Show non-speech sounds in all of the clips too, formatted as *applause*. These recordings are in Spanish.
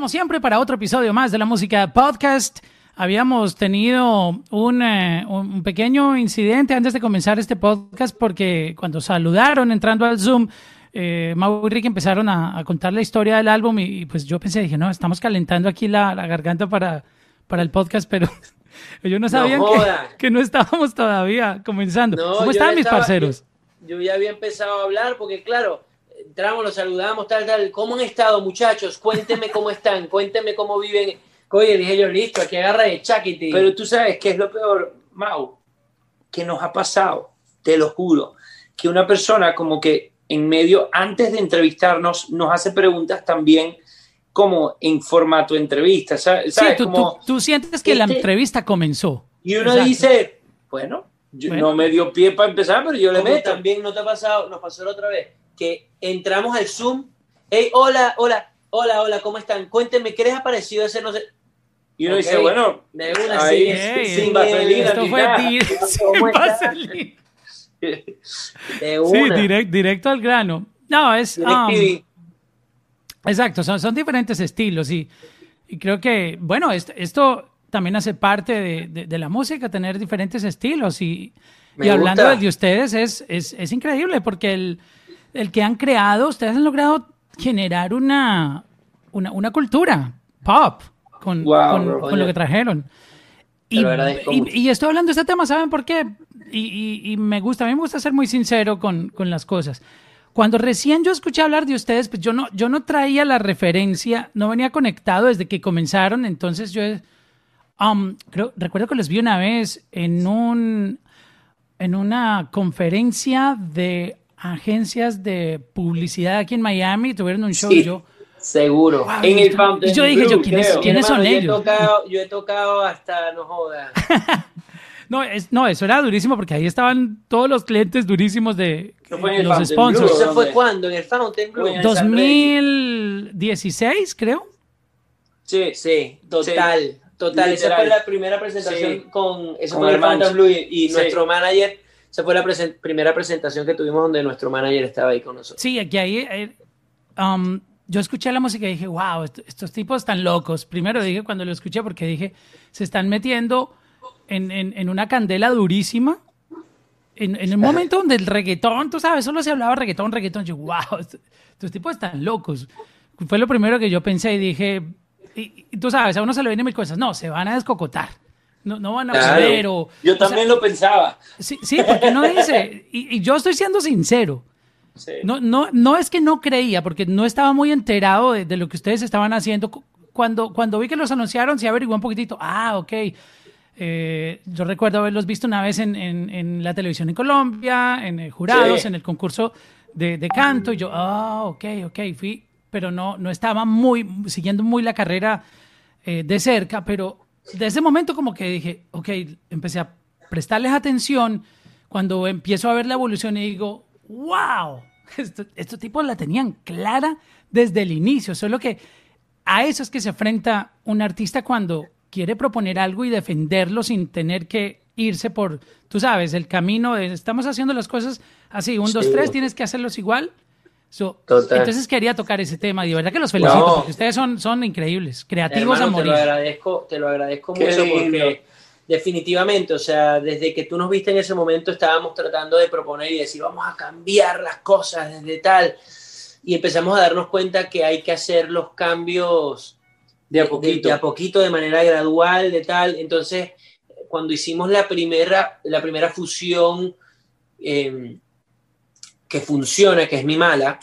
como siempre, para otro episodio más de la música podcast. Habíamos tenido un, eh, un pequeño incidente antes de comenzar este podcast porque cuando saludaron entrando al Zoom, eh, Mau y Rick empezaron a, contar la historia del álbum y, pues yo pensé, dije, no, estamos calentando aquí la, garganta para, para el podcast, pero *laughs* ellos no sabían que, no estábamos todavía comenzando. ¿Cómo están mis parceros? Yo, yo ya había empezado a hablar porque claro, entramos, los saludamos, tal, tal. ¿Cómo han estado, muchachos? Cuéntenme cómo están, cuéntenme cómo viven. Oye, dije yo, listo, aquí agarra de chaquiti. Pero tú sabes qué es lo peor, Mau, que nos ha pasado, te lo juro, que una persona como que en medio, antes de entrevistarnos, nos hace preguntas también como en formato entrevista. ¿sabes? Sí, tú, sientes que la este entrevista comenzó. Y uno dice, bueno, no me dio pie para empezar, pero yo le meto. También no te ha pasado, nos pasó la otra vez, que entramos al Zoom. Hey, hola, hola, hola, hola, ¿cómo están? Cuéntenme, ¿qué les ha parecido ese no sé? Y uno dice, bueno, de una ahí, sin vaselina. Esto fue *laughs* sin vaselina. Sí, directo al grano. No, es... Um, exacto, son, son diferentes estilos y, y creo que, bueno, esto, esto también hace parte de, de, la música, tener diferentes estilos y, y hablando de ustedes es, es, es increíble porque el el que han creado, ustedes han logrado generar una, una, una cultura pop con, con, lo que trajeron. Y, y, estoy hablando de este tema, ¿saben por qué? Y, y, me gusta, a mí me gusta ser muy sincero con, con, las cosas. Cuando recién yo escuché hablar de ustedes, pues yo no, yo no traía la referencia, no venía conectado desde que comenzaron, entonces yo um, creo, recuerdo que los vi una vez en un en una conferencia de agencias de publicidad aquí en Miami, tuvieron un show yo. Seguro. en el Fountain y yo dije, yo, ¿quiénes, son ellos? Yo he, tocado, yo he tocado hasta, no jodas. *laughs* no, es, no, eso era durísimo porque ahí estaban todos los clientes durísimos de los sponsors. ¿Eso fue cuándo? ¿En el Fountain Blue? 2016, creo. Sí, sí, total. Total, esa fue la primera presentación con, eso con el Fountain Blue y, nuestro manager esa fue la primera presentación que tuvimos donde nuestro manager estaba ahí con nosotros. Sí, aquí ahí, um, yo escuché la música y dije, wow, estos tipos están locos. Primero dije cuando lo escuché porque dije, se están metiendo en, en, una candela durísima. En, en, el momento donde el reggaetón, tú sabes, solo se hablaba reggaetón, reggaetón. Yo, wow, estos, tipos están locos. Fue lo primero que yo pensé y dije, y, tú sabes, a uno se le vienen mil cosas. No, se van a descocotar. No, no van a claro. Yo también lo pensaba. Sí, sí, porque no dice, y, yo estoy siendo sincero. No, no, no es que no creía, porque no estaba muy enterado de, lo que ustedes estaban haciendo. Cuando, cuando vi que los anunciaron, sí averigué un poquitito. Ah, ok. Eh, yo recuerdo haberlos visto una vez en, en, la televisión en Colombia, en jurados, en el concurso de, de, canto. Y yo, ah, ok, ok, fui, pero no, no estaba muy, siguiendo muy la carrera eh, de cerca, pero de ese momento como que dije, ok, empecé a prestarles atención. Cuando empiezo a ver la evolución y digo, wow, estos, tipos la tenían clara desde el inicio, solo que a eso es que se enfrenta un artista cuando quiere proponer algo y defenderlo sin tener que irse por, tú sabes, el camino de estamos haciendo las cosas así, un, dos, tres, tienes que hacerlos igual entonces quería tocar ese tema y de verdad que los felicito porque ustedes son, son increíbles, creativos a morir. Te lo agradezco, te lo agradezco mucho porque definitivamente, o sea, desde que tú nos viste en ese momento estábamos tratando de proponer y decir, vamos a cambiar las cosas desde tal. Y empezamos a darnos cuenta que hay que hacer los cambios de a poquito, de, a poquito, de manera gradual, de tal. Entonces, cuando hicimos la primera, la primera fusión, eh, que funciona, que es mi mala,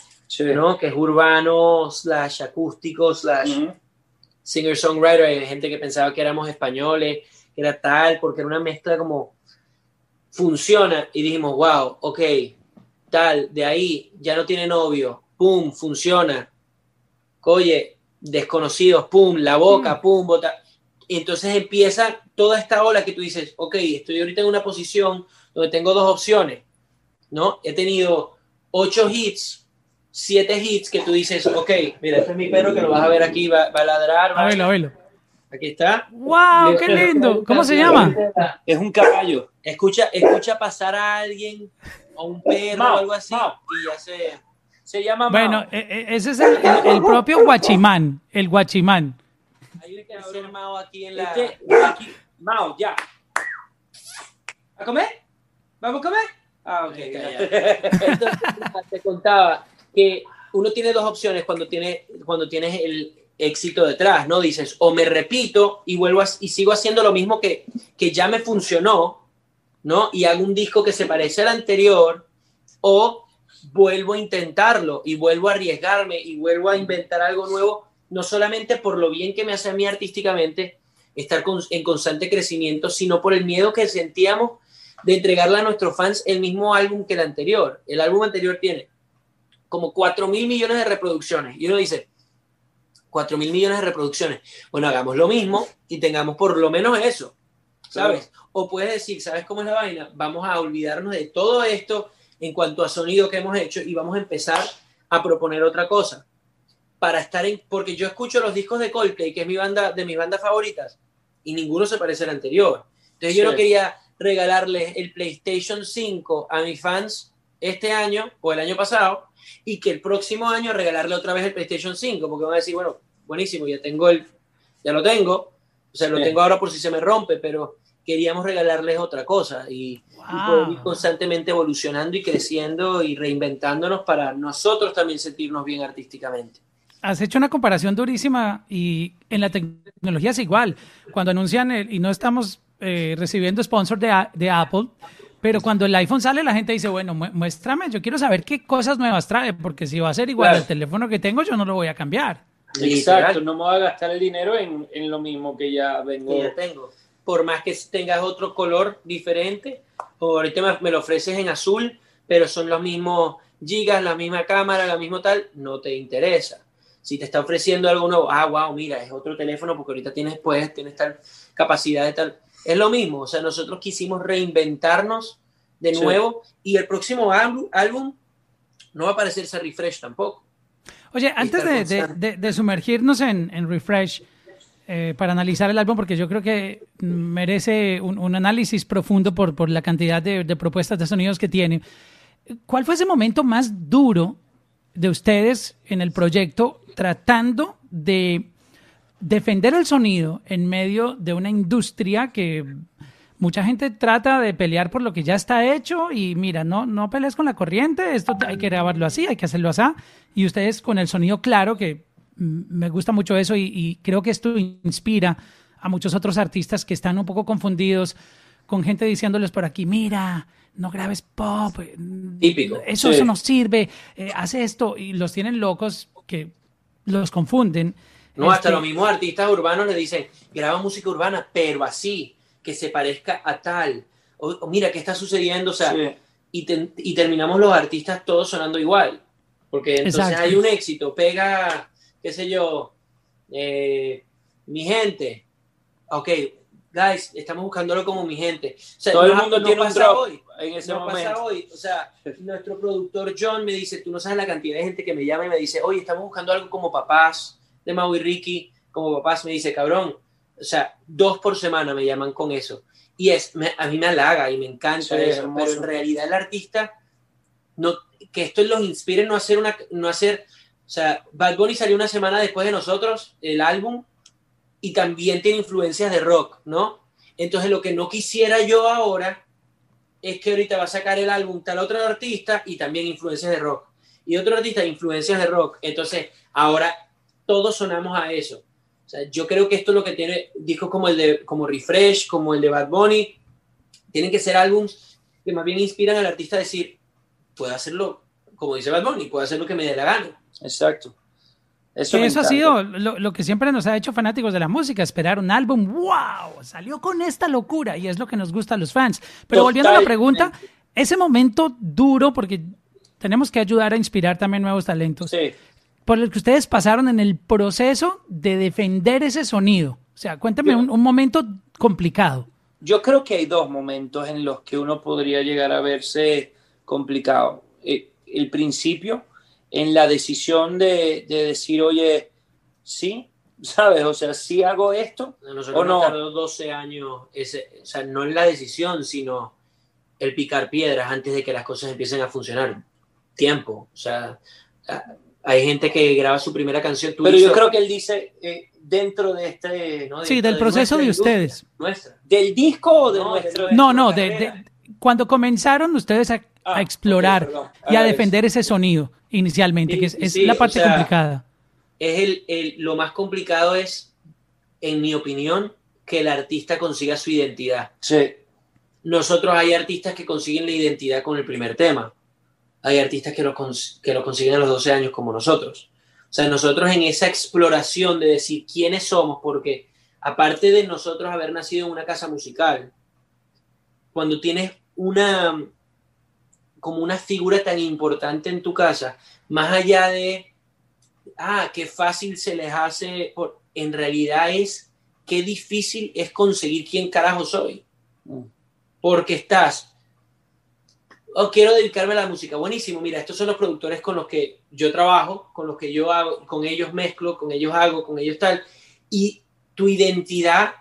¿no? que es urbano, slash acústico, slash singer-songwriter. Hay gente que pensaba que éramos españoles, que era tal, porque era una mezcla como funciona. Y dijimos, wow, ok, tal, de ahí ya no tiene novio, pum, funciona. Oye, desconocidos, pum, la boca, mm. pum, bota. Y entonces empieza toda esta ola que tú dices, ok, estoy ahorita en una posición donde tengo dos opciones, ¿no? He tenido ocho hits, siete hits que tú dices, ok, mira, este es mi perro que lo vas a ver aquí, va, a ladrar. Va a verlo, a verlo. Aquí está. ¡Wow! ¡Qué lindo! ¿Cómo se llama? Es un caballo. Escucha, escucha pasar a alguien o un perro o algo así y ya se, Se llama Bueno, e, e, ese es el, propio Guachimán, el Guachimán. Hay que hacer Mao aquí en la... Este, Mao, ya. ¿A comer? ¿Vamos a comer? Ah, ok. Entonces, te contaba que uno tiene dos opciones cuando, tiene, cuando tienes el éxito detrás, ¿no? Dices, o me repito y vuelvo y sigo haciendo lo mismo que, que ya me funcionó, ¿no? Y hago un disco que se parece al anterior, o vuelvo a intentarlo y vuelvo a arriesgarme y vuelvo a inventar algo nuevo, no solamente por lo bien que me hace a mí artísticamente estar en constante crecimiento, sino por el miedo que sentíamos de entregarle a nuestros fans el mismo álbum que el anterior. El álbum anterior tiene como 4 mil millones de reproducciones y uno dice, 4 mil millones de reproducciones. Bueno, hagamos lo mismo y tengamos por lo menos eso, ¿sabes? O puedes decir, ¿sabes cómo es la vaina? Vamos a olvidarnos de todo esto en cuanto a sonido que hemos hecho y vamos a empezar a proponer otra cosa. Para estar en, porque yo escucho los discos de Coldplay, que es mi banda, de mis bandas favoritas, y ninguno se parece al anterior. Entonces yo no quería regalarles el PlayStation 5 a mis fans este año o el año pasado y que el próximo año regalarle otra vez el PlayStation 5, porque van a decir, bueno, buenísimo, ya tengo el, ya lo tengo, o sea, lo tengo ahora por si se me rompe, pero queríamos regalarles otra cosa y, poder ir constantemente evolucionando y creciendo y reinventándonos para nosotros también sentirnos bien artísticamente. Has hecho una comparación durísima y en la tecnología es igual. Cuando anuncian, y no estamos eh, recibiendo sponsor de, de Apple, pero cuando el iPhone sale, la gente dice, bueno, muéstrame, yo quiero saber qué cosas nuevas trae, porque si va a ser igual al teléfono que tengo, yo no lo voy a cambiar. Exacto, no me voy a gastar el dinero en, en lo mismo que ya vengo. ya tengo. Por más que tengas otro color diferente, o ahorita me, lo ofreces en azul, pero son los mismos gigas, la misma cámara, la misma tal, no te interesa. Si te está ofreciendo algo nuevo, ah, wow, mira, es otro teléfono porque ahorita tienes, pues, tienes tal capacidad de tal es lo mismo, o sea, nosotros quisimos reinventarnos de nuevo y el próximo álbum, no va a parecerse Refresh tampoco. Oye, antes de, sumergirnos en, Refresh, eh, para analizar el álbum, porque yo creo que merece un, análisis profundo por, por la cantidad de, propuestas de sonidos que tiene. ¿Cuál fue ese momento más duro de ustedes en el proyecto tratando de defender el sonido en medio de una industria que mucha gente trata de pelear por lo que ya está hecho y mira, no, no pelees con la corriente, esto hay que grabarlo así, hay que hacerlo así. Y ustedes con el sonido claro, que me gusta mucho eso y, creo que esto inspira a muchos otros artistas que están un poco confundidos con gente diciéndoles por aquí, mira, no grabes pop, eh, Típico. Eso, eso no sirve, eh, hace esto y los tienen locos que los confunden. No, hasta los mismos artistas urbanos le dicen, graba música urbana, pero así, que se parezca a tal. O, mira, ¿qué está sucediendo? O sea, y, terminamos los artistas todos sonando igual. Porque entonces hay un éxito, pega, qué sé yo, eh, mi gente. Ok, guys, estamos buscándolo como mi gente. Todo el mundo tiene un drop hoy, en ese momento. Pasa hoy. O sea, nuestro productor John me dice, tú no sabes la cantidad de gente que me llama y me dice, oye, estamos buscando algo como papás de Mau y Ricky, como papás, me dice, cabrón, o sea, dos por semana me llaman con eso. Y es, a mí me halaga y me encanta eso, pero en realidad el artista, no, que esto los inspire no hacer una, no hacer, o sea, Bad Bunny salió una semana después de nosotros, el álbum, y también tiene influencias de rock, ¿no? Entonces lo que no quisiera yo ahora es que ahorita va a sacar el álbum tal otro artista y también influencias de rock. Y otro artista influencias de rock. Entonces, ahora todos sonamos a eso. O sea, yo creo que esto es lo que tiene discos como el de como Refresh, como el de Bad Bunny, tienen que ser álbums que más bien inspiran al artista a decir, puedo hacerlo, como dice Bad Bunny, puedo hacer lo que me dé la gana. Exacto. Eso, eso ha sido lo, que siempre nos ha hecho fanáticos de la música, esperar un álbum, wow, salió con esta locura y es lo que nos gusta a los fans. Pero volviendo a la pregunta, ese momento duro, porque tenemos que ayudar a inspirar también nuevos talentos. Sí por el que ustedes pasaron en el proceso de defender ese sonido. O sea, cuéntame un, momento complicado. Yo creo que hay dos momentos en los que uno podría llegar a verse complicado. Eh, el principio, en la decisión de, decir, oye, sí, *laughs* ¿sabes? O sea, sí hago esto o no. tardó 12 años, ese, o sea, no en la decisión, sino el picar piedras antes de que las cosas empiecen a funcionar. Tiempo, o sea, hay gente que graba su primera canción. Pero yo creo que él dice eh, dentro de este... sí, del proceso de, ustedes. ¿Del disco o de nuestro? No, no, de, cuando comenzaron ustedes a, ah, explorar y a, defender ese sonido inicialmente, que es, la parte complicada. Es el, el, lo más complicado es, en mi opinión, que el artista consiga su identidad. Sí. Nosotros hay artistas que consiguen la identidad con el primer tema. Hay artistas que lo, que lo consiguen a los 12 años como nosotros. O sea, nosotros en esa exploración de decir quiénes somos, porque aparte de nosotros haber nacido en una casa musical, cuando tienes una como una figura tan importante en tu casa, más allá de, ah, qué fácil se les hace, por, en realidad es qué difícil es conseguir quién carajo soy. Mm. Porque estás, oh, quiero dedicarme a la música, buenísimo, mira, estos son los productores con los que yo trabajo, con los que yo hago, con ellos mezclo, con ellos hago, con ellos tal, y tu identidad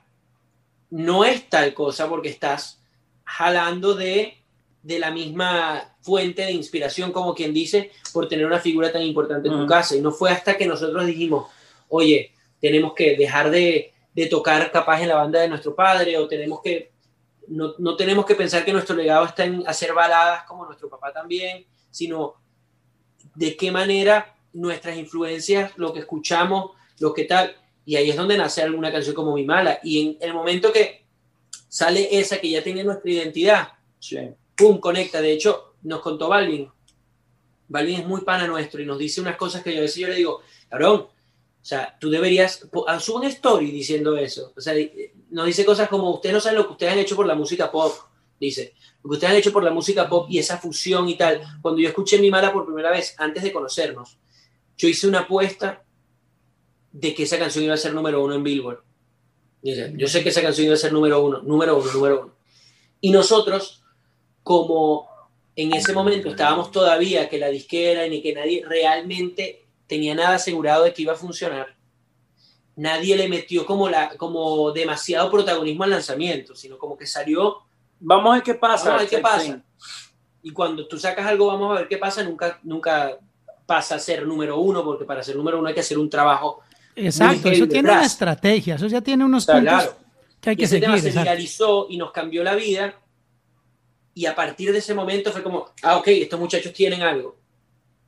no es tal cosa porque estás jalando de, de la misma fuente de inspiración, como quien dice, por tener una figura tan importante en tu casa. Y no fue hasta que nosotros dijimos, oye, tenemos que dejar de, de tocar capaz en la banda de nuestro padre o tenemos que, no, no, tenemos que pensar que nuestro legado está en hacer baladas como nuestro papá también, sino de qué manera nuestras influencias, lo que escuchamos, lo que tal, y ahí es donde nace alguna canción como Mi Mala. Y en el momento que sale esa que ya tiene nuestra identidad, ¡pum! conecta. De hecho, nos contó Balvin. Balvin es muy pana nuestro y nos dice unas cosas que yo a veces yo le digo, cabrón, sea, tú deberías, sube una story diciendo eso. O sea, nos dice cosas como, ustedes no saben lo que ustedes han hecho por la música pop, dice. Lo que ustedes han hecho por la música pop y esa fusión y tal. Cuando yo escuché Mi Mala por primera vez, antes de conocernos, yo hice una apuesta de que esa canción iba a ser número uno en Billboard. Dice, yo sé que esa canción iba a ser número uno, número uno, número uno. Y nosotros, como en ese momento estábamos todavía que la disquera ni que nadie realmente tenía nada asegurado de que iba a funcionar, nadie le metió como, la, como demasiado protagonismo al lanzamiento, sino como que salió... Vamos a ver qué pasa. Vamos a ver qué pasa. Y cuando tú sacas algo, vamos a ver qué pasa, nunca, nunca pasa a ser número uno, porque para ser número uno hay que hacer un trabajo. Exacto, eso tiene una estrategia, eso ya tiene unos puntos que hay que seguir. se viralizó y nos cambió la vida. Y a partir de ese momento fue como, ah, ok, estos muchachos tienen algo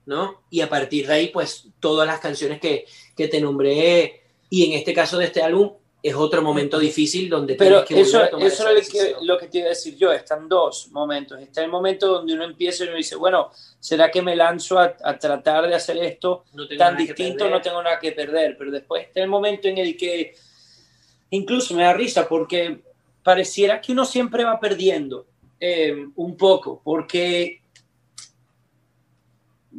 ¿no? Y a partir de ahí, pues todas las canciones que, que te nombré, y en este caso de este álbum, es otro momento difícil donde Pero que eso, eso es lo que, te iba a decir yo, están dos momentos. Está el momento donde uno empieza y uno dice, bueno, ¿será que me lanzo a, a tratar de hacer esto tan distinto? No tengo nada que perder. Pero después está el momento en el que incluso me da risa porque pareciera que uno siempre va perdiendo eh, un poco, porque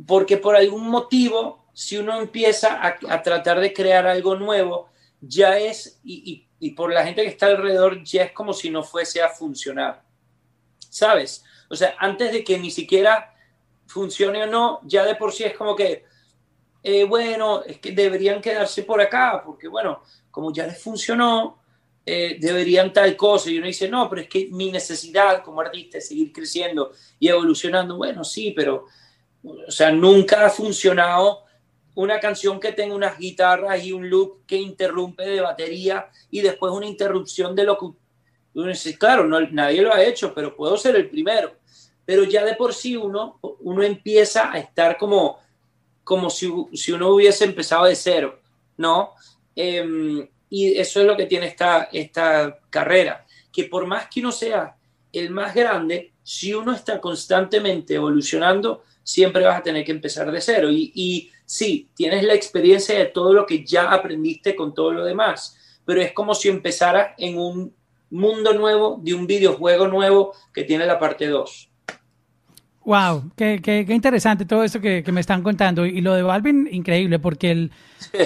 porque por algún motivo, si uno empieza a, tratar de crear algo nuevo, ya es, y, por la gente que está alrededor, ya es como si no fuese a funcionar. ¿Sabes? O sea, antes de que ni siquiera funcione o no, ya de por sí es como que, eh, bueno, es que deberían quedarse por acá, porque bueno, como ya les funcionó, eh, deberían tal cosa. Y uno dice, no, pero es que mi necesidad como artista es seguir creciendo y evolucionando. Bueno, sí, pero o sea, nunca ha funcionado una canción que tenga unas guitarras y un loop que interrumpe de batería y después una interrupción de lo que claro, no, nadie lo ha hecho, pero puedo ser el primero. Pero ya de por sí uno, uno empieza a estar como, como si, si uno hubiese empezado de cero, ¿no? Em, y eso es lo que tiene esta, esta carrera, que por más que uno sea el más grande, si uno está constantemente evolucionando, siempre vas a tener que empezar de cero. Y, y sí, tienes la experiencia de todo lo que ya aprendiste con todo lo demás, pero es como si empezaras en un mundo nuevo, de un videojuego nuevo que tiene la parte 2. Wow, qué, qué, qué, interesante todo esto que, que, me están contando. Y lo de Balvin, increíble, porque él,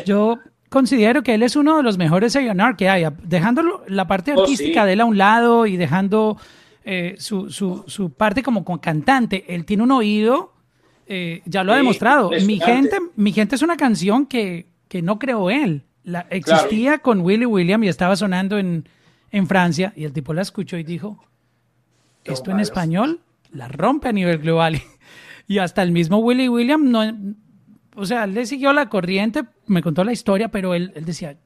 yo considero que él es uno de los mejores A&R que hay, dejando la parte oh, artística de él a un lado y dejando eh, su, su, su, parte como cantante. Él tiene un oído eh, ya lo ha demostrado. Mi gente, mi gente es una canción que, que no creó él. La, existía con Willy William y estaba sonando en, en, Francia y el tipo la escuchó y dijo, esto en español la rompe a nivel global. *laughs* y hasta el mismo Willy William no, o sea, él le siguió la corriente, me contó la historia, pero él, él decía,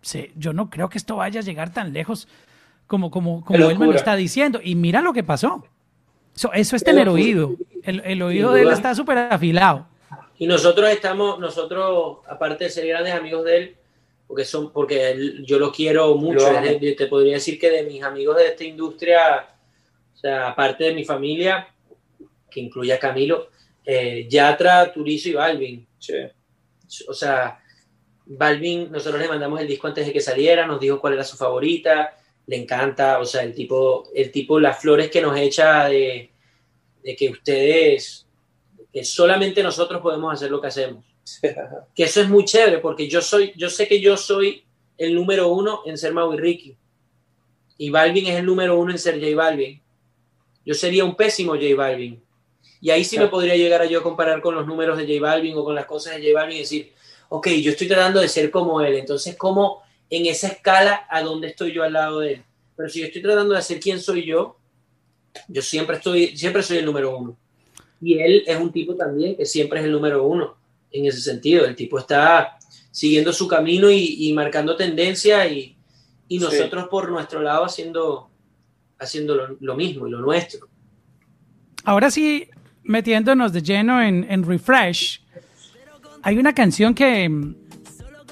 sí, yo no creo que esto vaya a llegar tan lejos como, como, como él me lo está diciendo. Y mira lo que pasó. Eso, eso es tener oído. El, el oído de él está súper afilado. Y nosotros estamos, nosotros, aparte de ser grandes amigos de él, porque son, porque yo lo quiero mucho, te podría decir que de mis amigos de esta industria, o sea, aparte de mi familia, que incluye a Camilo, eh, Yatra, Turizo y Balvin. O sea, Balvin, nosotros le mandamos el disco antes de que saliera, nos dijo cuál era su favorita, le encanta, o sea, el tipo, el tipo, las flores que nos echa de, de que ustedes, que solamente nosotros podemos hacer lo que hacemos. *laughs* que eso es muy chévere, porque yo soy, yo sé que yo soy el número uno en ser Mau y Ricky. Y Balvin es el número uno en ser J Balvin. Yo sería un pésimo J Balvin. Y ahí sí me podría llegar a yo comparar con los números de J Balvin o con las cosas de J Balvin y decir, ok, yo estoy tratando de ser como él, entonces, ¿cómo en esa escala a dónde estoy yo al lado de él? Pero si yo estoy tratando de ser quién soy yo, yo siempre, estoy, siempre soy el número uno. Y él es un tipo también que siempre es el número uno en ese sentido. El tipo está siguiendo su camino y, marcando tendencia y, y nosotros por nuestro lado haciendo, haciendo lo, lo mismo y lo nuestro. Ahora sí, metiéndonos de lleno en, Refresh, hay una canción que mm,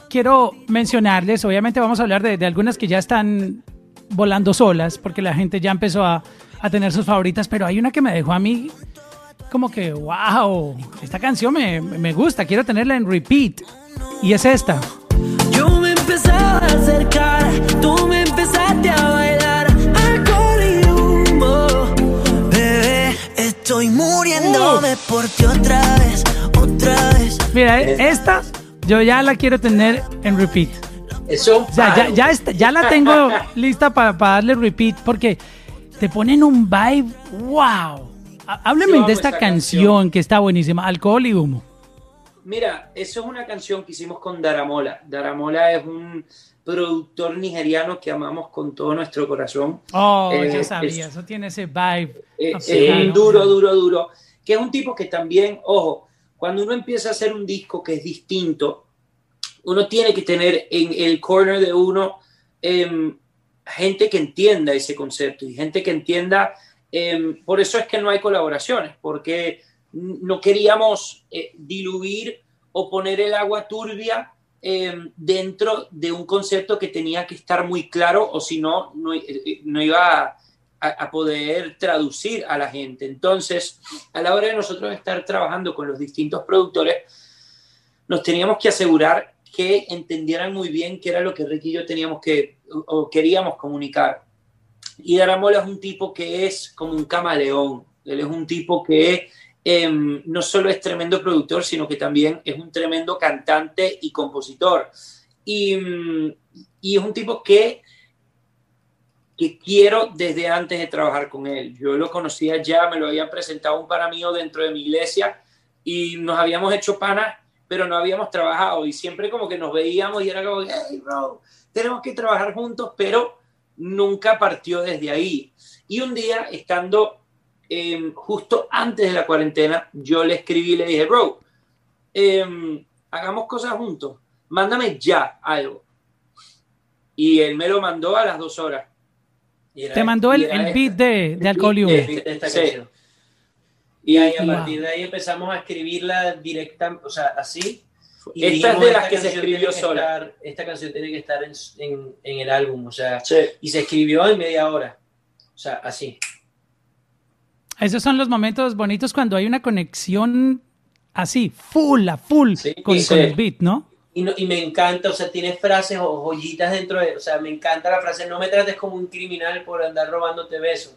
quiero mencionarles. Obviamente vamos a hablar de, algunas que ya están volando solas, porque la gente ya empezó a, tener sus favoritas, pero hay una que me dejó a mí como que, wow, esta canción me, me gusta, quiero tenerla en repeat. Y es esta. Yo me empezaba a acercar, tú me empezaste a bailar. Estoy muriéndome por ti otra vez, otra vez. Mira, esta yo ya la quiero tener en repeat. Eso. O sea, ya, ya, la tengo lista para, darle repeat porque te ponen un vibe. ¡Wow! Hábleme de esta canción, que está buenísima, Alcohol y Humo. Mira, eso es una canción que hicimos con Daramola. Daramola es un productor nigeriano que amamos con todo nuestro corazón. Oh, ya eh, sabía, eso tiene ese vibe. Eh, es duro, duro, duro. Que es un tipo que también, ojo, cuando uno empieza a hacer un disco que es distinto, uno tiene que tener en el corner de uno em, gente que entienda ese concepto y gente que entienda. Em, por eso es que no hay colaboraciones, porque no queríamos eh, diluir o poner el agua turbia Em, dentro de un concepto que tenía que estar muy claro o si no, no, eh, iba a, poder traducir a la gente. Entonces, a la hora de nosotros estar trabajando con los distintos productores, nos teníamos que asegurar que entendieran muy bien qué era lo que Ricky y yo teníamos que o queríamos comunicar. Y Daramola es un tipo que es como un camaleón. Él es un tipo que Em, no solo es tremendo productor, sino que también es un tremendo cantante y compositor. Y, mm, y, es un tipo que, que quiero desde antes de trabajar con él. Yo lo conocía ya, me lo habían presentado un para mío dentro de mi iglesia y nos habíamos hecho panas, pero no habíamos trabajado. Y siempre como que nos veíamos y era como, hey, bro, tenemos que trabajar juntos, pero nunca partió desde ahí. Y un día, estando Em, justo antes de la cuarentena, yo le escribí y le dije, bro, em, hagamos cosas juntos, mándame ya algo. Y él me lo mandó a las dos horas. Te mandó el, beat de, de Alcohol y ahí a partir de ahí empezamos a escribirla directa, o sea, así. Y esta es de las que se escribió sola. esta canción tiene que estar en, en, el álbum, o sea, y se escribió en media hora. O sea, así. Esos son los momentos bonitos cuando hay una conexión así, full, a full, con, el beat, ¿no? Y, ¿no? y me encanta, o sea, tiene frases o joyitas dentro de, o sea, me encanta la frase, no me trates como un criminal por andar robándote besos.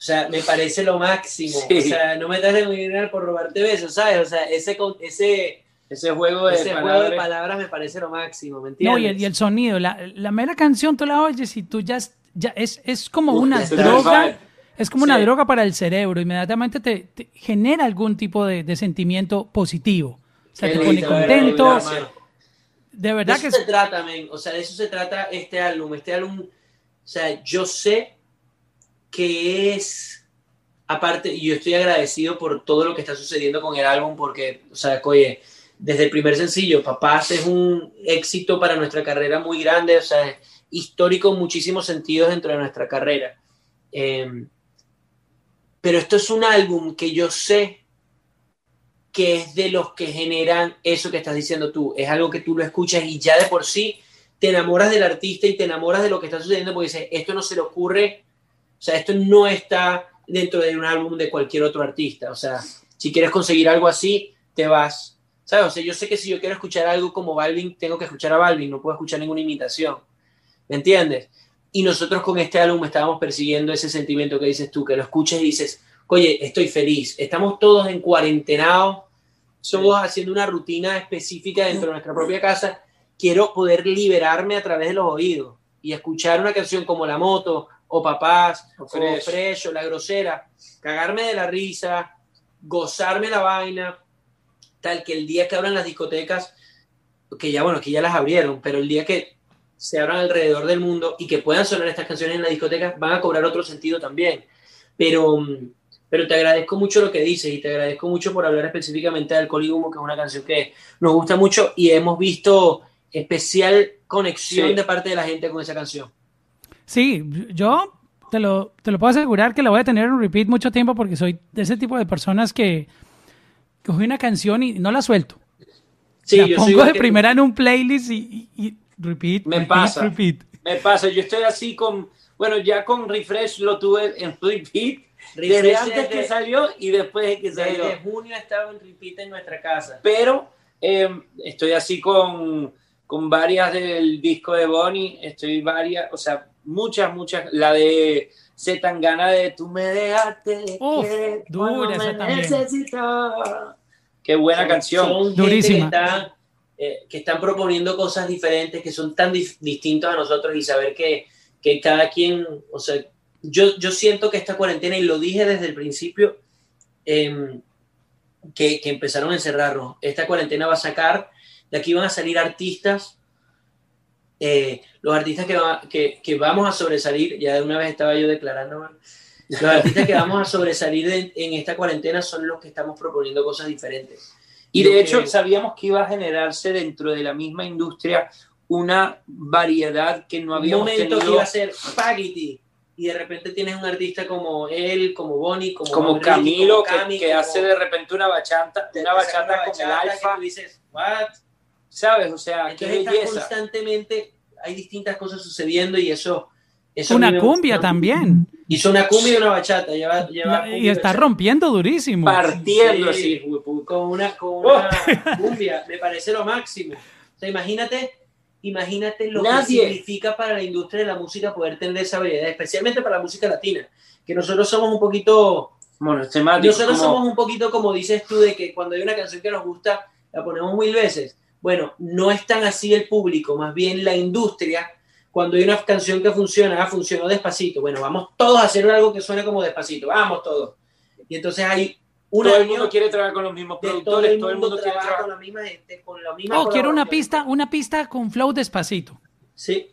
O sea, me parece lo máximo. O sea, no me trates como un criminal por robarte besos, ¿sabes? O sea, ese, ese, ese juego de, ese palabras. Juego de palabras me parece lo máximo, ¿me entiendes? No, y el, y el sonido, la, la, mera canción tú la oyes y tú ya, ya es, es como una droga es como una droga para el cerebro, inmediatamente te, genera algún tipo de, sentimiento positivo. O sea, te pone contento. De verdad de eso se trata, men. O sea, de eso se trata este álbum. Este álbum, o sea, yo sé que es aparte, yo estoy agradecido por todo lo que está sucediendo con el álbum, porque, o sea, oye, desde el primer sencillo, Papás es un éxito para nuestra carrera muy grande, o sea, histórico en muchísimos sentidos dentro de nuestra carrera. Em, pero esto es un álbum que yo sé que es de los que generan eso que estás diciendo tú. Es algo que tú lo escuchas y ya de por sí te enamoras del artista y te enamoras de lo que está sucediendo porque dices, esto no se le ocurre, o sea, esto no está dentro de un álbum de cualquier otro artista. O sea, si quieres conseguir algo así, te vas. ¿Sabes? O sea, yo sé que si yo quiero escuchar algo como Balvin, tengo que escuchar a Balvin, no puedo escuchar ninguna imitación. ¿Me entiendes? Y nosotros con este álbum estábamos persiguiendo ese sentimiento que dices tú, que lo escuches y dices, oye, estoy feliz, estamos todos en cuarentenado, somos haciendo una rutina específica dentro de nuestra propia casa, quiero poder liberarme a través de los oídos y escuchar una canción como La Moto, o Papás, o Fresh, o La Grosera, cagarme de la risa, gozarme la vaina, tal que el día que abran las discotecas, que ya, bueno, que ya las abrieron, pero el día que se abran alrededor del mundo y que puedan sonar estas canciones en la discoteca, van a cobrar otro sentido también. Pero, pero te agradezco mucho lo que dices y te agradezco mucho por hablar específicamente de Alcohol y Humo, que es una canción que nos gusta mucho y hemos visto especial conexión de parte de la gente con esa canción. Sí, yo te lo, te lo puedo asegurar que la voy a tener en repeat mucho tiempo porque soy de ese tipo de personas que cogí una canción y no la suelto. Sí, la pongo de primera en un playlist y Repeat. Me pasa. Me pasa. Yo estoy así con. Bueno, ya con Refresh lo tuve en repeat. Desde antes que salió y después de que salió. Desde junio estaba en repeat en nuestra casa. Pero em, estoy así con, con varias del disco de Bonnie. Estoy varias, o sea, muchas, muchas. La de Se tan gana de Tú me dejaste. Uf, dura esa también. Qué buena canción. Durísima. Eh, que están proponiendo cosas diferentes, que son tan distintos a nosotros y saber que, que cada quien, o sea, yo, yo siento que esta cuarentena, y lo dije desde el principio, em, que, que, empezaron a encerrarnos, esta cuarentena va a sacar, de aquí van a salir artistas, eh, los artistas que, que, que, vamos a sobresalir, ya de una vez estaba yo declarando, los artistas que vamos a sobresalir en esta cuarentena son los que estamos proponiendo cosas diferentes. Y de hecho sabíamos que iba a generarse dentro de la misma industria una variedad que no habíamos un momento que iba a ser spaghetti y de repente tienes un artista como él, como Bonnie, como, como Camilo, que, hace de repente una bachata, una bachata, como el alfa. Y dices, ¿what? ¿Sabes? O sea, qué constantemente hay distintas cosas sucediendo y eso una cumbia también. Hizo una cumbia y una bachata. y está rompiendo durísimo. Partiendo así. Con una, con una cumbia. Me parece lo máximo. O sea, imagínate, imagínate lo que significa para la industria de la música poder tener esa variedad, especialmente para la música latina. Que nosotros somos un poquito. Bueno, nosotros somos un poquito como dices tú, de que cuando hay una canción que nos gusta, la ponemos mil veces. Bueno, no es tan así el público, más bien la industria cuando hay una canción que funciona, ah, funcionó despacito. Bueno, vamos todos a hacer algo que suene como despacito, vamos todos. Y entonces hay todo el mundo quiere trabajar con los mismos productores, todo el mundo, quiere trabajar con la misma gente, con la misma Oh, quiero una pista, una pista con flow despacito. Sí.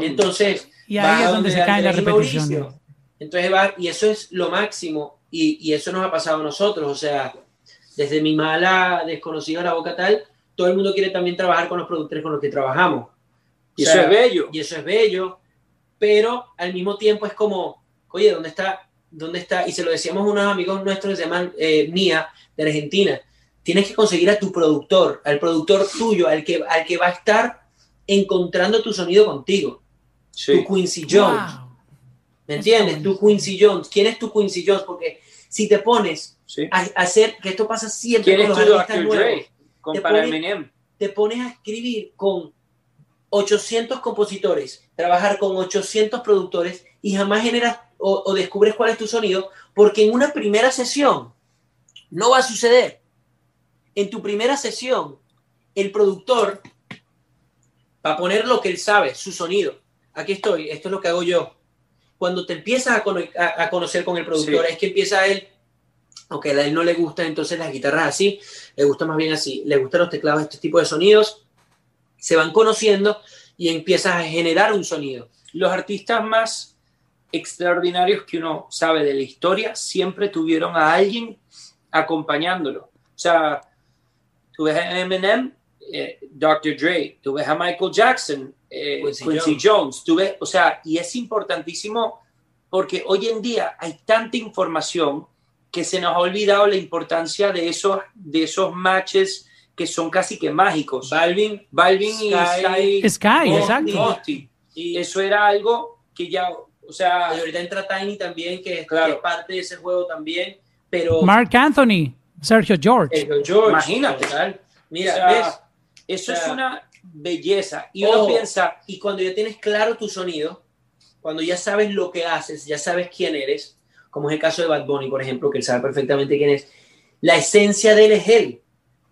Entonces, y ahí es donde se cae la repetición. Entonces va, y eso es lo máximo, y, y, eso nos ha pasado a nosotros, o sea, desde mi mala desconocida la boca tal, todo el mundo quiere también trabajar con los productores con los que trabajamos. Y eso es bello. Y eso es bello, pero al mismo tiempo es como, oye, ¿dónde está? ¿Dónde está? Y se lo decíamos a unos amigos nuestros que se llaman eh, Mía, de Argentina. Tienes que conseguir a tu productor, al productor tuyo, al que, al que va a estar encontrando tu sonido contigo. Tu Quincy Jones. ¿Me entiendes? Tu Quincy Jones. ¿Quién es tu Quincy Jones? Porque si te pones a, hacer, que esto pasa siempre con los artistas nuevos, te, te pones a escribir con 800 compositores, trabajar con 800 productores y jamás generas o, descubres cuál es tu sonido, porque en una primera sesión no va a suceder. En tu primera sesión, el productor va a poner lo que él sabe, su sonido. Aquí estoy, esto es lo que hago yo. Cuando te empiezas a, conocer con el productor, es que empieza él, aunque a él no le gusta entonces las guitarras así, le gusta más bien así, le gustan los teclados, este tipo de sonidos, se van conociendo y empiezas a generar un sonido. Los artistas más extraordinarios que uno sabe de la historia siempre tuvieron a alguien acompañándolo. O sea, tú ves a Eminem, eh, Dr. Dre, tú ves a Michael Jackson, eh, Quincy, Jones. tú ves, o sea, y es importantísimo porque hoy en día hay tanta información que se nos ha olvidado la importancia de esos, de esos matches que son casi que mágicos. Balvin, Balvin y Sky, Sky exacto. Y eso era algo que ya, o sea... ahorita entra Tiny también, que, es parte de ese juego también, pero... Mark Anthony, Sergio George. Sergio George. Imagínate. Mira, ¿ves? Eso es una belleza. Y uno piensa... Y cuando ya tienes claro tu sonido, cuando ya sabes lo que haces, ya sabes quién eres, como es el caso de Bad Bunny, por ejemplo, que él sabe perfectamente quién es, la esencia de él es él.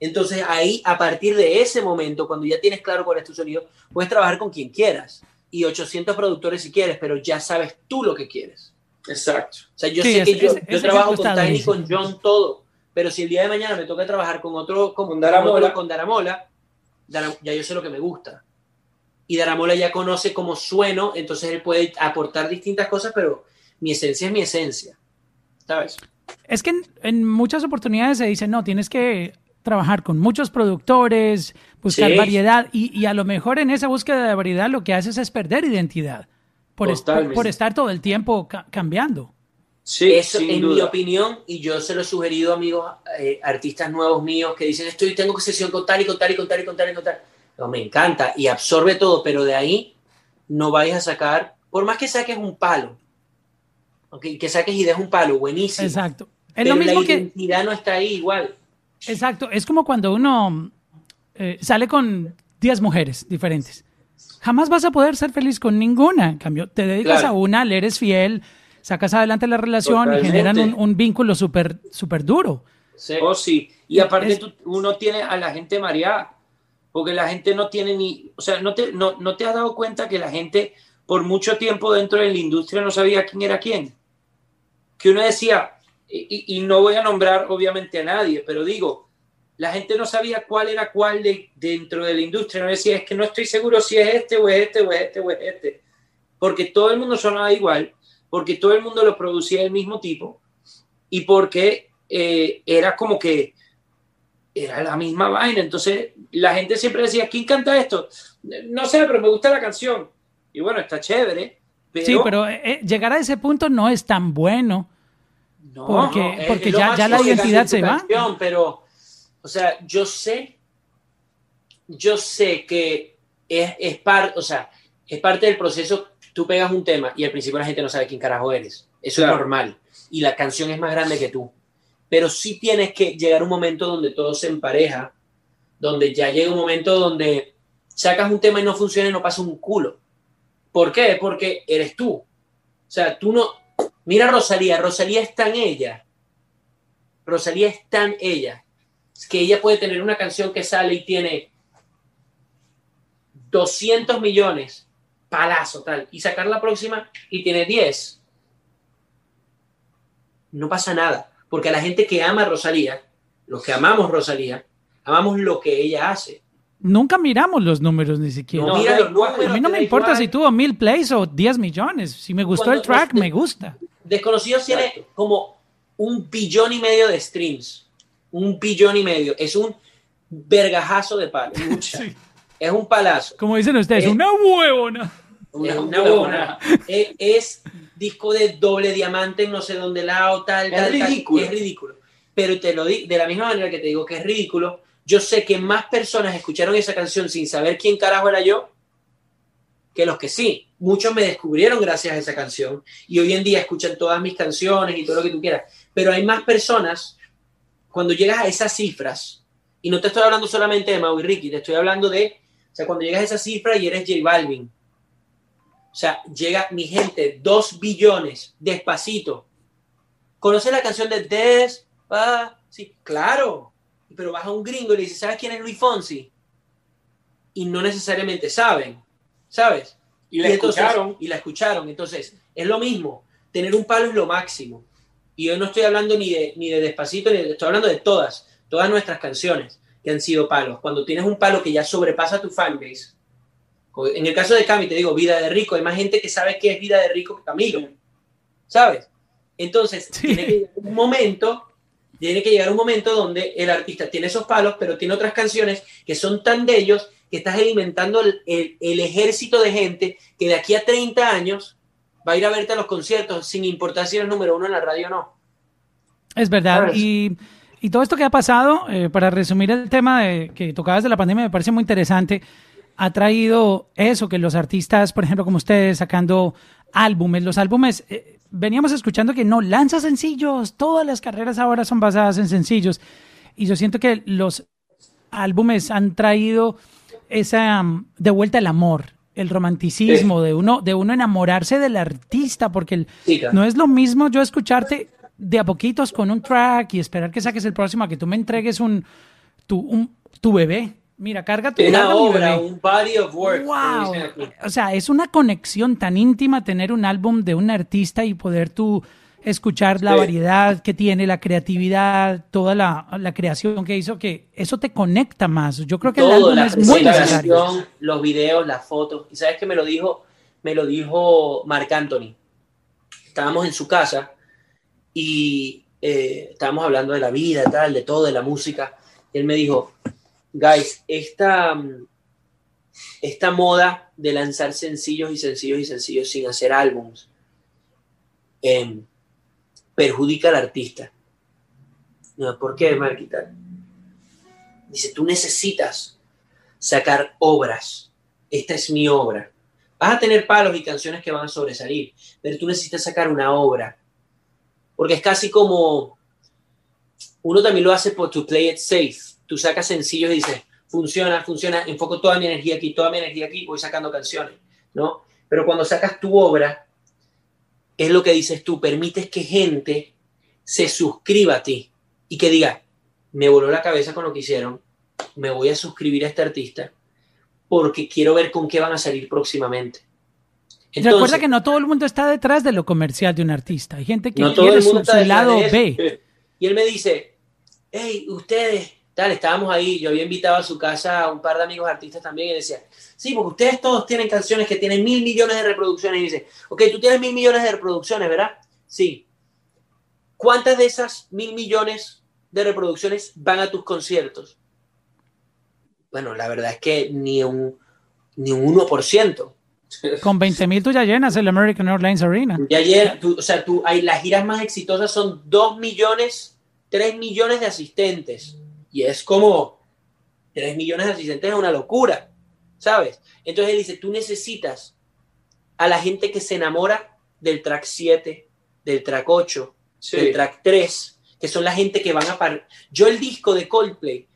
Entonces ahí, a partir de ese momento, cuando ya tienes claro cuál es tu sonido, puedes trabajar con quien quieras y 800 productores si quieres, pero ya sabes tú lo que quieres. Exacto. O sea, yo sé que yo, trabajo con Tiny, con John, todo, pero si el día de mañana me toca trabajar con otro, con, Daramola, con Daramola, ya yo sé lo que me gusta. Y Daramola ya conoce cómo sueno, entonces él puede aportar distintas cosas, pero mi esencia es mi esencia. ¿Sabes? Es que en, muchas oportunidades se dice, no, tienes que trabajar con muchos productores, buscar variedad, y, a lo mejor en esa búsqueda de variedad lo que haces es perder identidad por, por, estar todo el tiempo cambiando. Sí, Eso en mi opinión, y yo se lo he sugerido a amigos, eh, artistas nuevos míos que dicen, estoy, tengo que sesión con tal y con tal y con tal y con tal y con tal. No, me encanta y absorbe todo, pero de ahí no vayas a sacar, por más que saques un palo, que saques y des un palo, buenísimo. Exacto. Es lo mismo la identidad no está ahí igual. Exacto. Es como cuando uno eh, sale con 10 mujeres diferentes. Jamás vas a poder ser feliz con ninguna. En cambio, te dedicas a una, le eres fiel, sacas adelante la relación y generan un, vínculo súper super duro. Sí. Oh, sí. Y aparte uno tiene a la gente mareada, porque la gente no tiene ni, o sea, no te, no, no te has dado cuenta que la gente por mucho tiempo dentro de la industria no sabía quién era quién que uno decía, y, no voy a nombrar obviamente a nadie, pero digo, la gente no sabía cuál era cuál de, dentro de la industria, no decía, es que no estoy seguro si es este o es este o es este o es este, porque todo el mundo sonaba igual, porque todo el mundo lo producía del mismo tipo y porque eh, era como que era la misma vaina, entonces la gente siempre decía, ¿quién canta esto? No sé, pero me gusta la canción. Y bueno, está chévere, Sí, pero eh, eh, llegar a ese punto no es tan bueno. No, porque, porque ya, ya la identidad se va. Pero, o sea, yo sé, yo sé que es, es parte, o sea, es parte del proceso. Tú pegas un tema y al principio la gente no sabe quién carajo eres. Eso es normal. Y la canción es más grande que tú. Pero sí tienes que llegar a un momento donde todo se empareja, donde ya llega un momento donde sacas un tema y no funciona y no pasa un culo. ¿Por qué? Porque eres tú. O sea, tú no... Mira Rosalía, Rosalía es tan ella. Rosalía es tan ella. Es que ella puede tener una canción que sale y tiene 200 millones, palazo, tal, y sacar la próxima y tiene 10. No pasa nada, porque a la gente que ama a Rosalía, los que amamos Rosalía, amamos lo que ella hace nunca miramos los números ni siquiera. a mí no me importa si tuvo mil plays o 10 millones. Si me gustó el track, me gusta. Desconocidos tiene como un billón y medio de streams. Un billón y medio. Es un vergajazo de palo. *laughs* Es un palazo. Como dicen ustedes, una huevona. Una, huevona. es, disco de doble diamante en no sé dónde lado, tal, es ridículo. Es ridículo. Pero te lo digo de la misma manera que te digo que es ridículo, yo sé que más personas escucharon esa canción sin saber quién carajo era yo que los que sí. Muchos me descubrieron gracias a esa canción y hoy en día escuchan todas mis canciones y todo lo que tú quieras. Pero hay más personas, cuando llegas a esas cifras, y no te estoy hablando solamente de Mau Ricky, te estoy hablando de, o sea, cuando llegas a esa cifra y eres J Balvin, o sea, llega mi gente, dos billones, despacito. ¿Conoces la canción de Des? sí, claro pero vas a un gringo y le dices, ¿sabes quién es Luis Fonsi? Y no necesariamente saben, ¿sabes? Y la escucharon. Y la escucharon. Entonces, es lo mismo. Tener un palo es lo máximo. Y yo no estoy hablando ni de, ni de Despacito, ni de, estoy hablando de todas, todas nuestras canciones que han sido palos. Cuando tienes un palo que ya sobrepasa tu fanbase, en el caso de Cami, te digo, Vida de Rico, hay más gente que sabe qué es Vida de Rico que Camilo. ¿sabes? Entonces, tiene que llegar un momento, tiene que llegar un momento donde el artista tiene esos palos, pero tiene otras canciones que son tan de ellos que estás alimentando el, el, ejército de gente que de aquí a 30 años va a ir a verte a los conciertos sin importar si eres número uno en la radio o no. Es verdad. Y, y, todo esto que ha pasado, eh, para resumir el tema de, que tocabas de la pandemia, me parece muy interesante. Ha traído eso, que los artistas, por ejemplo, como ustedes, sacando álbumes, los álbumes, eh, veníamos escuchando que no lanza sencillos, todas las carreras ahora son basadas en sencillos. Y yo siento que los álbumes han traído esa mm, de vuelta el amor, el romanticismo de uno de uno enamorarse del artista porque no es lo mismo yo escucharte de a poquitos con un track y esperar que saques el próximo a que tú me entregues un tu un, tu bebé Mira, carga tu Una obra, un body of work. Wow. O sea, es una conexión tan íntima tener un álbum de un artista y poder tú escuchar la variedad que tiene, la creatividad, toda la, creación que hizo, que eso te conecta más. Yo creo que el álbum es muy necesario. Los videos, las fotos. Y sabes que me lo dijo, me lo dijo Marc Anthony. Estábamos en su casa y eh, estábamos hablando de la vida, tal, de todo, de la música. Y él me dijo, guys, esta, esta moda de lanzar sencillos y sencillos y sencillos sin hacer álbums, eh, perjudica al artista. ¿Por qué, Marquita? Dice, tú necesitas sacar obras. Esta es mi obra. Vas a tener palos y canciones que van a sobresalir, pero tú necesitas sacar una obra. Porque es casi como, uno también lo hace por to play it safe. Tú sacas sencillos y dices, funciona, funciona, enfoco toda mi energía aquí, toda mi energía aquí, voy sacando canciones, ¿no? Pero cuando sacas tu obra, es lo que dices tú, permites que gente se suscriba a ti y que diga, me voló la cabeza con lo que hicieron, me voy a suscribir a este artista porque quiero ver con qué van a salir próximamente. Entonces, Recuerda que no todo el mundo está detrás de lo comercial de un artista. Hay gente que no quiere su, lado B. *laughs* Y él me dice, hey, ustedes, tal, estábamos ahí, yo había invitado a su casa a un par de amigos artistas también y decía, Sí, porque ustedes todos tienen canciones que tienen mil millones de reproducciones y dice, ok, tú tienes mil millones de reproducciones, ¿verdad? Sí. ¿Cuántas de esas mil millones de reproducciones van a tus conciertos? Bueno, la verdad es que ni un, ni un 1%. *laughs* Con 20 mil tú ya llenas el American Airlines Arena. Ya llenas, o sea, tú, hay, las giras más exitosas son 2 millones, 3 millones de asistentes. Y es como 3 millones de asistentes es una locura. ¿sabes? Entonces él dice, tú necesitas a la gente que se enamora del track 7, del track 8, del track 3, que son la gente que van a parar. Yo el disco de Coldplay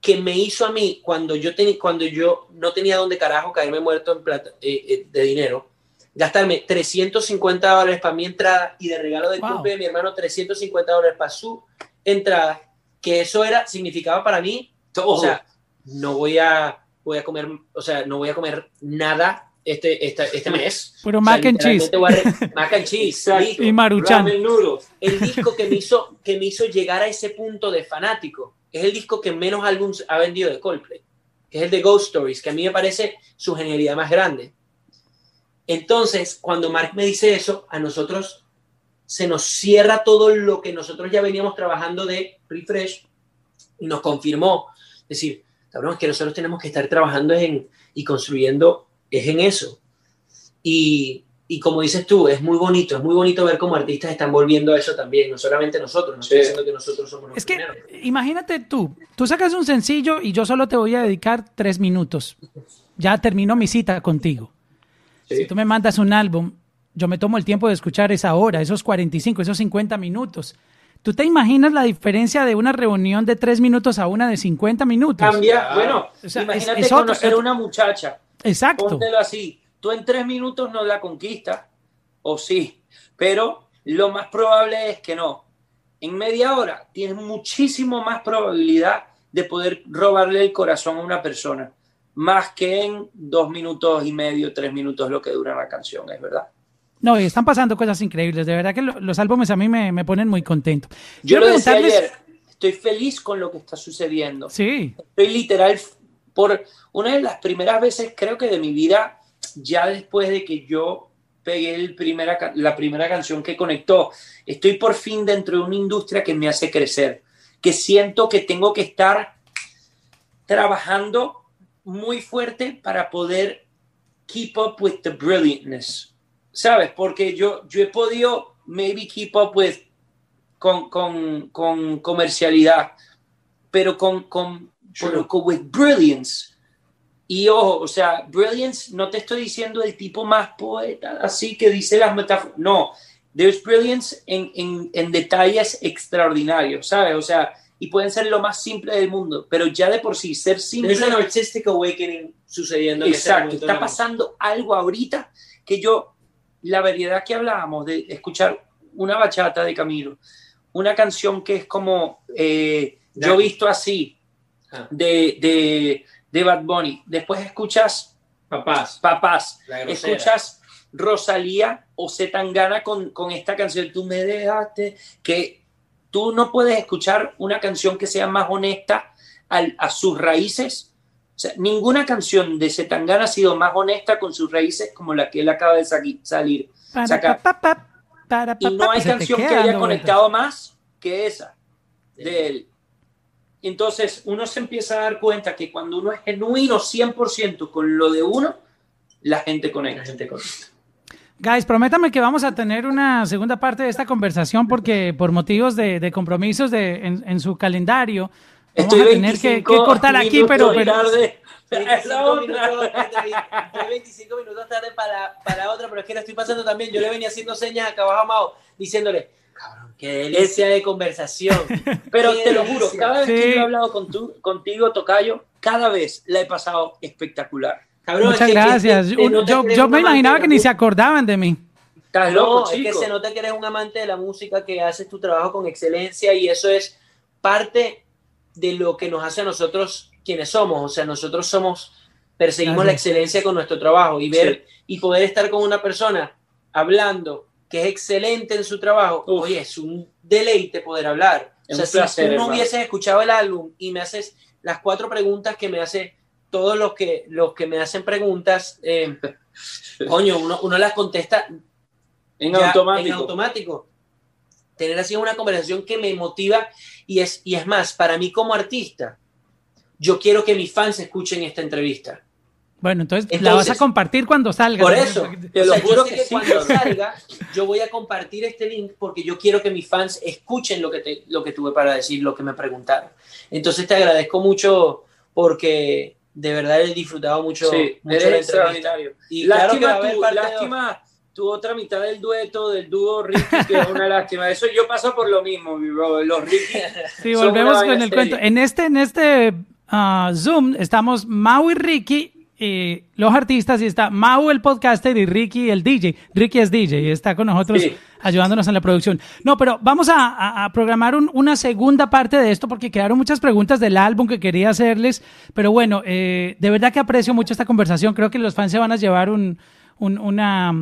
que me hizo a mí cuando yo, cuando yo no tenía donde carajo caerme muerto en plata, eh, eh, de dinero, gastarme 350 dólares para mi entrada y de regalo de wow. de mi hermano 350 dólares para su entrada, que eso era, significaba para mí, o sea, no voy a, voy a comer, o sea, no voy a comer nada este, este, mes. Pero mac and cheese. mac and cheese. y maruchan. El disco que me, hizo, que me hizo llegar a ese punto de fanático es el disco que menos álbums ha vendido de Coldplay, que es el de Ghost Stories, que a mí me parece su genialidad más grande. Entonces, cuando Mark me dice eso, a nosotros se nos cierra todo lo que nosotros ya veníamos trabajando de Refresh y nos confirmó. Es decir, cabrón, es que nosotros tenemos que estar trabajando en, y construyendo es en eso. Y, y, como dices tú, es muy bonito, es muy bonito ver cómo artistas están volviendo a eso también, no solamente nosotros, no estoy diciendo que nosotros somos los Es que, imagínate tú, tú sacas un sencillo y yo solo te voy a dedicar tres minutos. Ya terminó mi cita contigo. Si tú me mandas un álbum, yo me tomo el tiempo de escuchar esa hora, esos 45, esos 50 minutos. ¿Tú te imaginas la diferencia de una reunión de tres minutos a una de 50 minutos? Cambia, bueno, imagínate conocer a una muchacha. Exacto. Póntelo así. Tú en tres minutos no la conquistas, o sí, pero lo más probable es que no. En media hora tienes muchísimo más probabilidad de poder robarle el corazón a una persona, más que en dos minutos y medio, tres minutos lo que dura la canción, es verdad. No, están pasando cosas increíbles. De verdad que los álbumes a mí me, ponen muy contento. Yo lo decía ayer, estoy feliz con lo que está sucediendo. Sí. Estoy literal por una de las primeras veces, creo que de mi vida, ya después de que yo pegué el primera, la primera canción que conectó. Estoy por fin dentro de una industria que me hace crecer, que siento que tengo que estar trabajando muy fuerte para poder keep up with the brilliantness, ¿sabes? Porque yo, yo he podido maybe keep up with con, con, con comercialidad, pero con, con, con with brilliance. Y ojo, o sea, brilliance, no te estoy diciendo el tipo más poeta, así que dice las metáforas. No, there's brilliance en, en, en, detalles extraordinarios, ¿sabes? O sea, y pueden ser lo más simple del mundo, pero ya de por sí, ser simple. Es un artistic awakening sucediendo. Exacto, está pasando algo ahorita que yo, la variedad que hablábamos de escuchar una bachata de Camilo, una canción que es como eh, Yo visto así, ah. de, de, de, Bad Bunny. Después escuchas Papás, Papás. escuchas Rosalía o Zetangana con, con esta canción, Tú me dejaste, que tú no puedes escuchar una canción que sea más honesta a sus raíces. O sea, ninguna canción de Zetangana ha sido más honesta con sus raíces como la que él acaba de salir. Sacar y no hay canción que haya conectado más que esa de él. Entonces uno se empieza a dar cuenta que cuando uno es genuino 100% con lo de uno, la gente conecta. La gente conecta. Guys, prométame que vamos a tener una segunda parte de esta conversación porque por motivos de, compromisos de, en, su calendario vamos a tener que, cortar aquí, pero... pero 25 *laughs* minutos, 25 minutos tarde para, para otra, pero es que la estoy pasando también. Yo le venía haciendo señas acá abajo a Mao, diciéndole, cabrón, qué delicia de conversación. *laughs* Pero te lo juro, cada vez que yo he hablado con tu, contigo, Tocayo, cada vez la he pasado espectacular. Cabrón, Muchas gracias. yo, yo me imaginaba que ni se acordaban de mí. Estás loco, es que se nota que eres un amante de la música, que haces tu trabajo con excelencia y eso es parte de lo que nos hace a nosotros quienes somos. O sea, nosotros somos, perseguimos la excelencia con nuestro trabajo y ver y poder estar con una persona hablando que es excelente en su trabajo. Oye, es un deleite poder hablar. o sea, si tú no hubieses escuchado el álbum y me haces las cuatro preguntas que me hace todos los que, los que me hacen preguntas, eh, *laughs* coño, uno, uno, las contesta en, automático. en automático. Tener así una conversación que me motiva y es, y es más, para mí como artista, yo quiero que mis fans escuchen esta entrevista. Bueno, entonces, la vas a compartir cuando salga. Por eso, te lo juro que, cuando *laughs* salga, yo voy a compartir este link porque yo quiero que mis fans escuchen lo que, te, lo que tuve para decir, lo que me preguntaron. Entonces te agradezco mucho porque de verdad he disfrutado mucho, sí, mucho la extraordinario. Y lástima, claro tu, lástima tu otra mitad del dueto, del dúo Ricky, que es una *laughs* lástima. Eso yo paso por lo mismo, mi bro. Los Ricky. Sí, volvemos con el cuento. En este, en este Zoom estamos Mau y Ricky, los artistas, y está Mau el podcaster y Ricky el DJ. Ricky es DJ y está con nosotros ayudándonos en la producción. No, pero vamos a, programar una segunda parte de esto porque quedaron muchas preguntas del álbum que quería hacerles. Pero bueno, eh, de verdad que aprecio mucho esta conversación. Creo que los fans se van a llevar un, una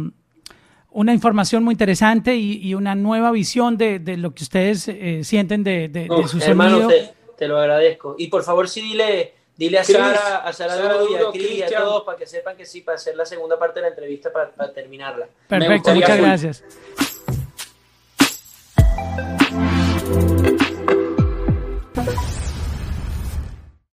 una información muy interesante y, una nueva visión de, lo que ustedes eh, sienten de, de, su hermano. Te, lo agradezco. Y por favor, sí, dile, dile a Sara, a Sara, Sara y a Cris y a todos para que sepan que sí, para hacer la segunda parte de la entrevista, para, terminarla. Perfecto, muchas gracias.